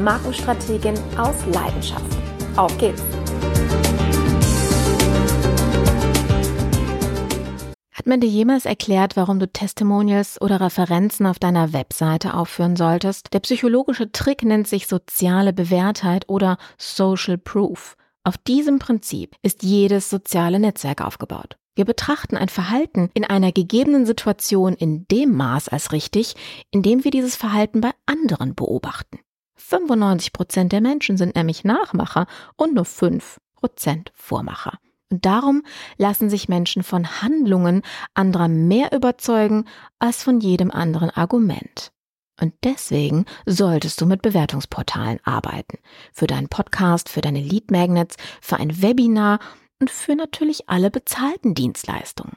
Markenstrategin aus Leidenschaft. Auf geht's! Hat man dir jemals erklärt, warum du Testimonials oder Referenzen auf deiner Webseite aufführen solltest? Der psychologische Trick nennt sich soziale Bewährtheit oder Social Proof. Auf diesem Prinzip ist jedes soziale Netzwerk aufgebaut. Wir betrachten ein Verhalten in einer gegebenen Situation in dem Maß als richtig, in dem wir dieses Verhalten bei anderen beobachten. 95 Prozent der Menschen sind nämlich Nachmacher und nur 5 Prozent Vormacher. Und darum lassen sich Menschen von Handlungen anderer mehr überzeugen als von jedem anderen Argument. Und deswegen solltest du mit Bewertungsportalen arbeiten. Für deinen Podcast, für deine Lead Magnets, für ein Webinar und für natürlich alle bezahlten Dienstleistungen.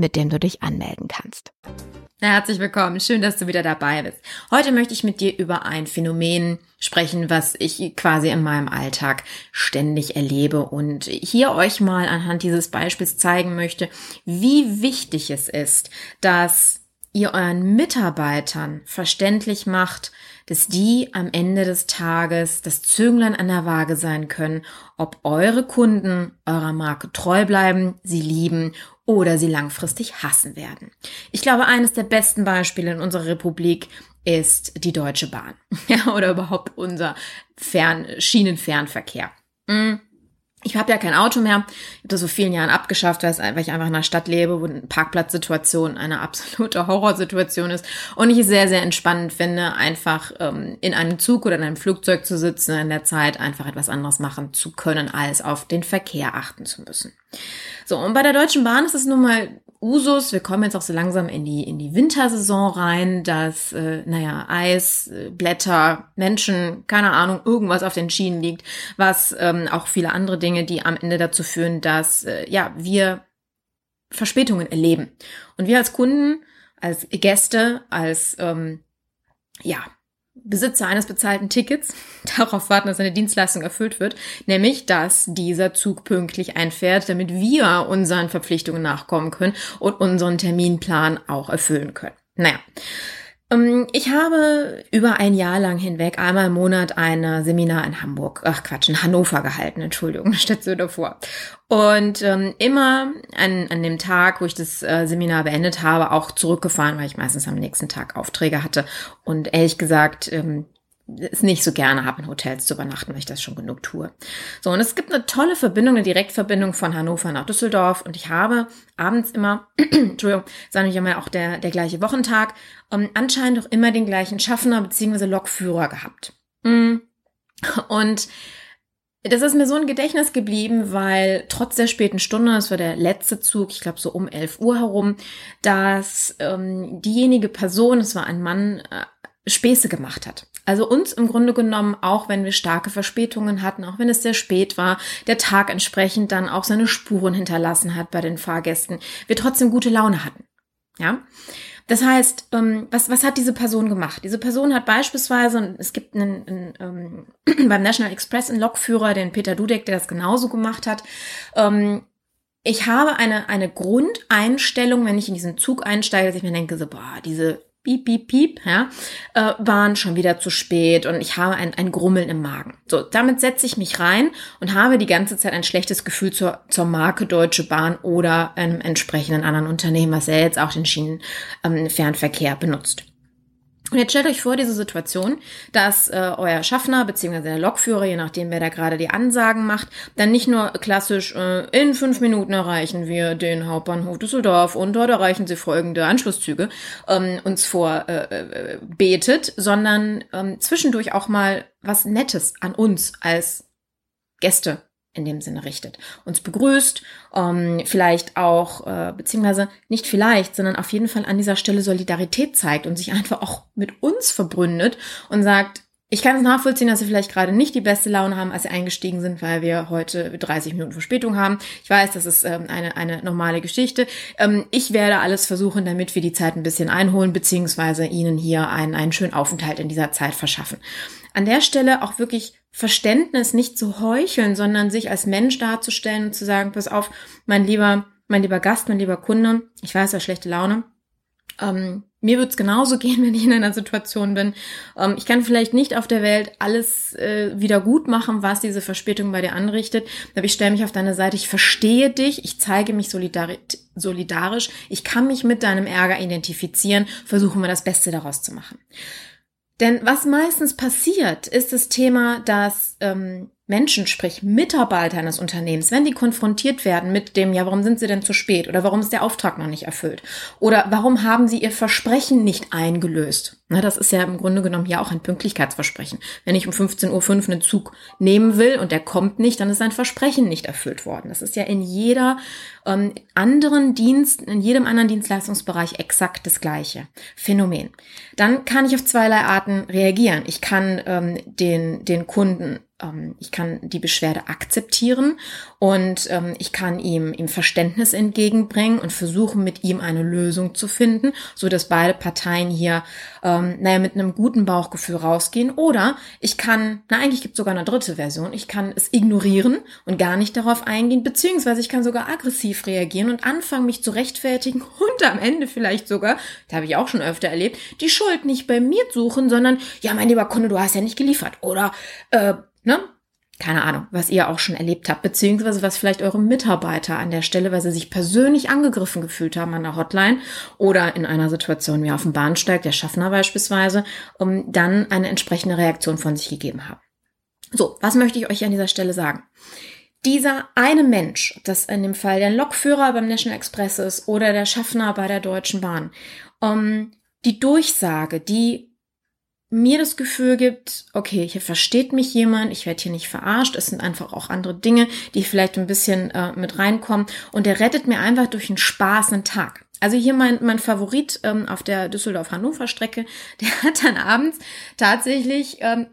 mit dem du dich anmelden kannst. Herzlich willkommen, schön, dass du wieder dabei bist. Heute möchte ich mit dir über ein Phänomen sprechen, was ich quasi in meinem Alltag ständig erlebe und hier euch mal anhand dieses Beispiels zeigen möchte, wie wichtig es ist, dass ihr euren Mitarbeitern verständlich macht, dass die am Ende des Tages das Zünglein an der Waage sein können, ob eure Kunden eurer Marke treu bleiben, sie lieben oder sie langfristig hassen werden. Ich glaube, eines der besten Beispiele in unserer Republik ist die Deutsche Bahn. Ja, oder überhaupt unser Fern Schienenfernverkehr. Mhm. Ich habe ja kein Auto mehr. Ich habe das vor vielen Jahren abgeschafft, weil, ich einfach in einer Stadt lebe, wo eine Parkplatzsituation eine absolute Horrorsituation ist. Und ich es sehr, sehr entspannend finde, einfach ähm, in einem Zug oder in einem Flugzeug zu sitzen, in der Zeit einfach etwas anderes machen zu können, als auf den Verkehr achten zu müssen. So, und bei der Deutschen Bahn ist es nun mal Usus. Wir kommen jetzt auch so langsam in die, in die Wintersaison rein, dass, äh, naja, Eis, äh, Blätter, Menschen, keine Ahnung, irgendwas auf den Schienen liegt, was ähm, auch viele andere Dinge, die am Ende dazu führen, dass, äh, ja, wir Verspätungen erleben. Und wir als Kunden, als Gäste, als, ähm, ja, Besitzer eines bezahlten Tickets darauf warten, dass seine Dienstleistung erfüllt wird, nämlich dass dieser Zug pünktlich einfährt, damit wir unseren Verpflichtungen nachkommen können und unseren Terminplan auch erfüllen können. Naja, ich habe über ein Jahr lang hinweg einmal im Monat ein Seminar in Hamburg, ach Quatsch, in Hannover gehalten, Entschuldigung, steht so davor. Und ähm, immer an, an dem Tag, wo ich das äh, Seminar beendet habe, auch zurückgefahren, weil ich meistens am nächsten Tag Aufträge hatte. Und ehrlich gesagt, ähm, es nicht so gerne habe, in Hotels zu übernachten, weil ich das schon genug tue. So, und es gibt eine tolle Verbindung, eine Direktverbindung von Hannover nach Düsseldorf. Und ich habe abends immer, Entschuldigung, sage ich immer auch der, der gleiche Wochentag, um, ähm, anscheinend auch immer den gleichen Schaffner bzw. Lokführer gehabt. Mm. Und das ist mir so ein Gedächtnis geblieben, weil trotz der späten Stunde, das war der letzte Zug, ich glaube so um 11 Uhr herum, dass ähm, diejenige Person, es war ein Mann, äh, Späße gemacht hat. Also uns im Grunde genommen, auch wenn wir starke Verspätungen hatten, auch wenn es sehr spät war, der Tag entsprechend dann auch seine Spuren hinterlassen hat bei den Fahrgästen, wir trotzdem gute Laune hatten. Ja. Das heißt, ähm, was, was hat diese Person gemacht? Diese Person hat beispielsweise, es gibt einen, einen ähm, beim National Express einen Lokführer, den Peter Dudek, der das genauso gemacht hat, ähm, ich habe eine, eine Grundeinstellung, wenn ich in diesen Zug einsteige, dass ich mir denke, so, boah, diese piep, piep, piep, ja, äh, waren schon wieder zu spät und ich habe ein, ein Grummeln im Magen. So, damit setze ich mich rein und habe die ganze Zeit ein schlechtes Gefühl zur, zur Marke Deutsche Bahn oder einem entsprechenden anderen Unternehmen, was ja jetzt auch den Schienenfernverkehr ähm, benutzt. Und jetzt stellt euch vor, diese Situation, dass äh, euer Schaffner bzw. der Lokführer, je nachdem wer da gerade die Ansagen macht, dann nicht nur klassisch äh, in fünf Minuten erreichen wir den Hauptbahnhof Düsseldorf und dort erreichen sie folgende Anschlusszüge ähm, uns vor äh, äh, sondern ähm, zwischendurch auch mal was Nettes an uns als Gäste in dem Sinne richtet. Uns begrüßt, ähm, vielleicht auch, äh, beziehungsweise nicht vielleicht, sondern auf jeden Fall an dieser Stelle Solidarität zeigt und sich einfach auch mit uns verbründet und sagt, ich kann es nachvollziehen, dass Sie vielleicht gerade nicht die beste Laune haben, als Sie eingestiegen sind, weil wir heute 30 Minuten Verspätung haben. Ich weiß, das ist ähm, eine, eine normale Geschichte. Ähm, ich werde alles versuchen, damit wir die Zeit ein bisschen einholen, beziehungsweise Ihnen hier einen, einen schönen Aufenthalt in dieser Zeit verschaffen. An der Stelle auch wirklich Verständnis nicht zu heucheln, sondern sich als Mensch darzustellen und zu sagen, pass auf, mein lieber, mein lieber Gast, mein lieber Kunde, ich weiß, ja schlechte Laune. Ähm, mir wird's genauso gehen, wenn ich in einer Situation bin. Ähm, ich kann vielleicht nicht auf der Welt alles äh, wieder gut machen, was diese Verspätung bei dir anrichtet. Aber ich stelle mich auf deine Seite, ich verstehe dich, ich zeige mich solidari solidarisch, ich kann mich mit deinem Ärger identifizieren, versuchen wir das Beste daraus zu machen. Denn was meistens passiert, ist das Thema, dass ähm, Menschen, sprich Mitarbeiter eines Unternehmens, wenn die konfrontiert werden mit dem, ja, warum sind sie denn zu spät oder warum ist der Auftrag noch nicht erfüllt oder warum haben sie ihr Versprechen nicht eingelöst? Na, das ist ja im Grunde genommen ja auch ein Pünktlichkeitsversprechen. Wenn ich um 15.05 Uhr einen Zug nehmen will und der kommt nicht, dann ist ein Versprechen nicht erfüllt worden. Das ist ja in jeder ähm, anderen Dienst, in jedem anderen Dienstleistungsbereich exakt das gleiche Phänomen. Dann kann ich auf zweierlei Arten reagieren. Ich kann ähm, den, den Kunden ähm, ich kann die Beschwerde akzeptieren und ähm, ich kann ihm, ihm Verständnis entgegenbringen und versuchen, mit ihm eine Lösung zu finden, so dass beide Parteien hier, ähm, naja, mit einem guten Bauchgefühl rausgehen. Oder ich kann, na eigentlich gibt es sogar eine dritte Version, ich kann es ignorieren und gar nicht darauf eingehen, beziehungsweise ich kann sogar aggressiv reagieren und anfangen, mich zu rechtfertigen und am Ende vielleicht sogar, da habe ich auch schon öfter erlebt, die Schuld nicht bei mir suchen, sondern, ja, mein lieber Kunde, du hast ja nicht geliefert. Oder äh, ne? Keine Ahnung, was ihr auch schon erlebt habt, beziehungsweise was vielleicht eure Mitarbeiter an der Stelle, weil sie sich persönlich angegriffen gefühlt haben an der Hotline oder in einer Situation wie auf dem Bahnsteig, der Schaffner beispielsweise, um dann eine entsprechende Reaktion von sich gegeben haben. So, was möchte ich euch an dieser Stelle sagen? Dieser eine Mensch, das in dem Fall der Lokführer beim National Express ist oder der Schaffner bei der Deutschen Bahn, um, die Durchsage, die mir das Gefühl gibt, okay, hier versteht mich jemand, ich werde hier nicht verarscht, es sind einfach auch andere Dinge, die vielleicht ein bisschen äh, mit reinkommen und der rettet mir einfach durch einen Spaß einen Tag. Also hier mein, mein Favorit ähm, auf der Düsseldorf-Hannover-Strecke, der hat dann abends tatsächlich ähm,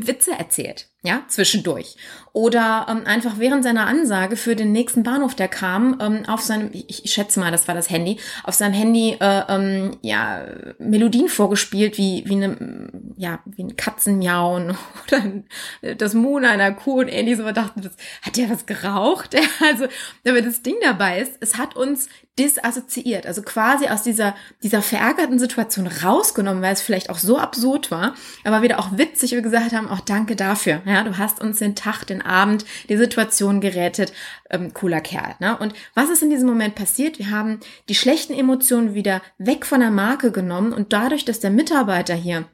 Witze erzählt ja, zwischendurch. Oder ähm, einfach während seiner Ansage für den nächsten Bahnhof, der kam, ähm, auf seinem, ich, ich schätze mal, das war das Handy, auf seinem Handy äh, ähm, ja Melodien vorgespielt, wie wie eine ja wie ein Katzenmiauen oder das Moon einer Kuh und ähnliches. Aber dachten, das, hat der was geraucht? also, aber das Ding dabei ist, es hat uns disassoziiert, also quasi aus dieser dieser verärgerten Situation rausgenommen, weil es vielleicht auch so absurd war, aber wieder auch witzig, wie wir gesagt haben, auch danke dafür. Ja, du hast uns den Tag, den Abend, die Situation gerettet. Ähm, cooler Kerl. Ne? Und was ist in diesem Moment passiert? Wir haben die schlechten Emotionen wieder weg von der Marke genommen und dadurch, dass der Mitarbeiter hier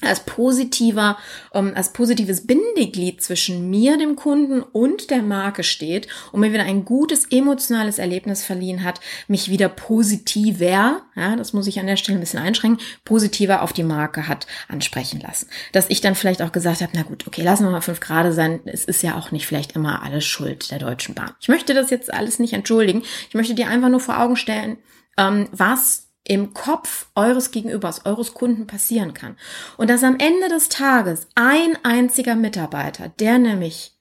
als positiver, ähm, als positives Bindeglied zwischen mir, dem Kunden und der Marke steht und mir wieder ein gutes emotionales Erlebnis verliehen hat, mich wieder positiver, ja, das muss ich an der Stelle ein bisschen einschränken, positiver auf die Marke hat ansprechen lassen. Dass ich dann vielleicht auch gesagt habe, na gut, okay, lassen wir mal fünf Grade sein, es ist ja auch nicht vielleicht immer alles Schuld der Deutschen Bahn. Ich möchte das jetzt alles nicht entschuldigen, ich möchte dir einfach nur vor Augen stellen, ähm, was im Kopf eures Gegenübers, eures Kunden passieren kann. Und dass am Ende des Tages ein einziger Mitarbeiter, der nämlich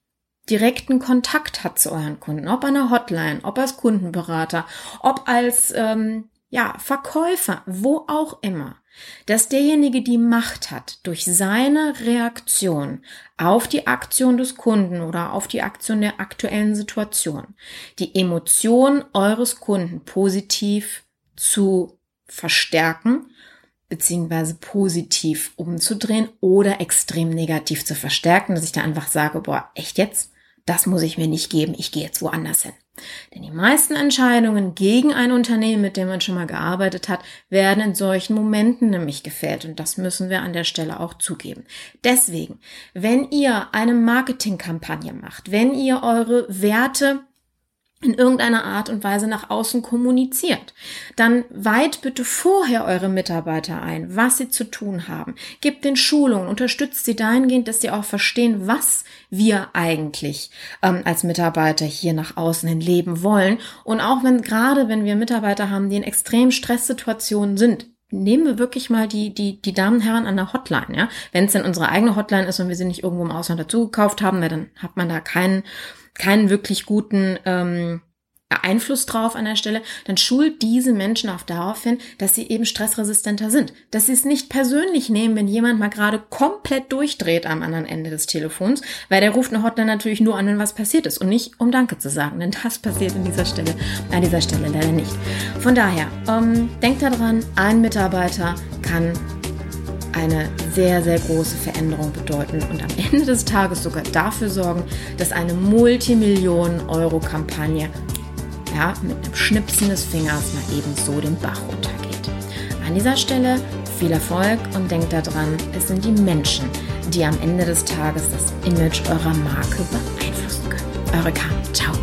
direkten Kontakt hat zu euren Kunden, ob an der Hotline, ob als Kundenberater, ob als ähm, ja, Verkäufer, wo auch immer, dass derjenige die Macht hat, durch seine Reaktion auf die Aktion des Kunden oder auf die Aktion der aktuellen Situation, die Emotion eures Kunden positiv zu verstärken, beziehungsweise positiv umzudrehen oder extrem negativ zu verstärken, dass ich da einfach sage, boah, echt jetzt? Das muss ich mir nicht geben, ich gehe jetzt woanders hin. Denn die meisten Entscheidungen gegen ein Unternehmen, mit dem man schon mal gearbeitet hat, werden in solchen Momenten nämlich gefällt. Und das müssen wir an der Stelle auch zugeben. Deswegen, wenn ihr eine Marketingkampagne macht, wenn ihr eure Werte in irgendeiner Art und Weise nach außen kommuniziert. Dann weiht bitte vorher eure Mitarbeiter ein, was sie zu tun haben. Gebt den Schulungen, unterstützt sie dahingehend, dass sie auch verstehen, was wir eigentlich ähm, als Mitarbeiter hier nach außen hin leben wollen. Und auch wenn gerade, wenn wir Mitarbeiter haben, die in extremen Stresssituationen sind, nehmen wir wirklich mal die, die, die Damen und Herren an der Hotline, ja. Wenn es denn unsere eigene Hotline ist und wir sie nicht irgendwo im Ausland dazu gekauft haben, dann hat man da keinen keinen wirklich guten ähm, Einfluss drauf an der Stelle, dann schult diese Menschen auch darauf hin, dass sie eben stressresistenter sind. Dass sie es nicht persönlich nehmen, wenn jemand mal gerade komplett durchdreht am anderen Ende des Telefons, weil der ruft eine Hotline natürlich nur an, wenn was passiert ist und nicht um Danke zu sagen, denn das passiert an dieser Stelle, an dieser Stelle leider nicht. Von daher, ähm, denkt daran, ein Mitarbeiter kann eine sehr, sehr große Veränderung bedeuten und am Ende des Tages sogar dafür sorgen, dass eine Multimillionen-Euro-Kampagne ja, mit einem Schnipsen des Fingers mal eben so den Bach runtergeht. An dieser Stelle viel Erfolg und denkt daran, es sind die Menschen, die am Ende des Tages das Image eurer Marke beeinflussen können. Eure Carmen. Ciao.